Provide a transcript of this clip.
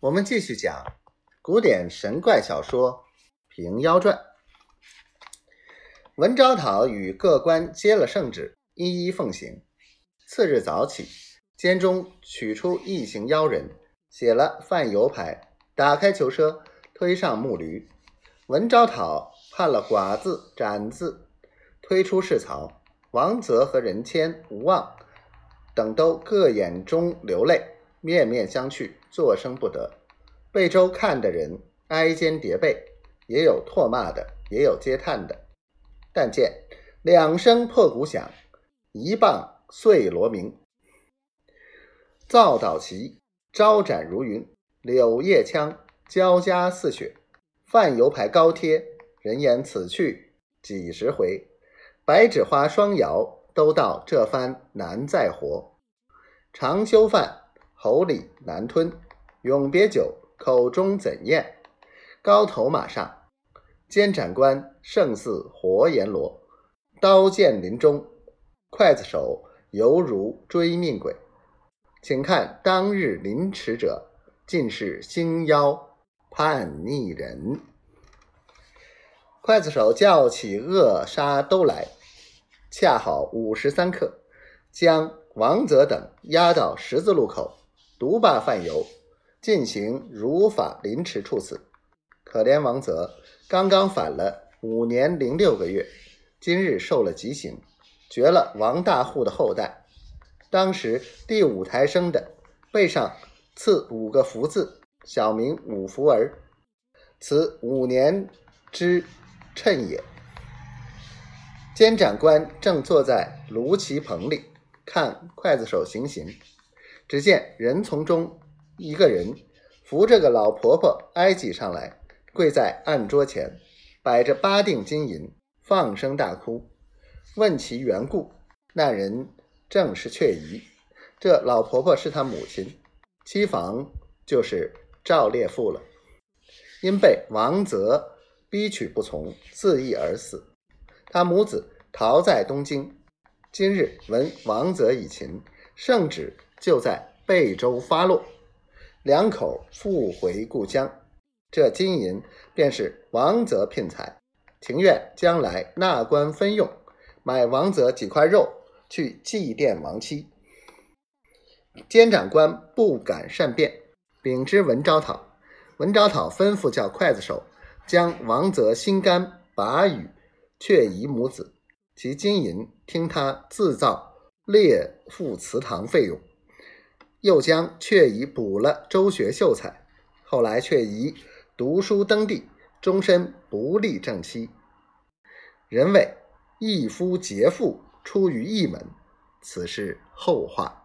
我们继续讲古典神怪小说《平妖传》。文昭讨与各官接了圣旨，一一奉行。次日早起，监中取出一行妖人，写了范油牌，打开囚车，推上木驴。文昭讨判了寡字、斩字，推出市曹。王泽和任谦、吴望等都各眼中流泪。面面相觑，作声不得。贝州看的人挨肩叠背，也有唾骂的，也有嗟叹的。但见两声破鼓响，一棒碎锣鸣，造岛旗，招展如云，柳叶枪交加似雪，泛油牌高贴，人言此去几十回。白纸花双摇，都道这番难再活。长修饭。喉里难吞，永别酒，口中怎咽？高头马上，监斩官胜似活阎罗，刀剑林中，刽子手犹如追命鬼。请看当日临池者，尽是星妖叛逆人。刽子手叫起扼杀都来，恰好五时三刻，将王泽等押到十字路口。独霸范游，进行如法凌迟处死。可怜王泽刚刚反了五年零六个月，今日受了极刑，绝了王大户的后代。当时第五台生的，背上刺五个福字，小名五福儿，此五年之称也。监斩官正坐在炉旗棚里，看刽子手行刑。只见人丛中一个人扶着个老婆婆挨挤上来，跪在案桌前，摆着八锭金银，放声大哭。问其缘故，那人正是雀姨。这老婆婆是他母亲，妻房就是赵烈父了。因被王泽逼娶不从，自缢而死。他母子逃在东京，今日闻王泽已擒，圣旨。就在贝州发落，两口复回故乡。这金银便是王泽聘财，情愿将来纳官分用，买王泽几块肉去祭奠亡妻。监斩官不敢善变，禀知文昭讨。文昭讨吩咐叫刽子手将王泽心肝拔与却遗母子，其金银听他自造列付祠堂费用。又将却已补了周学秀才，后来却已读书登第，终身不立正妻。人谓一夫劫妇出于一门，此事后话。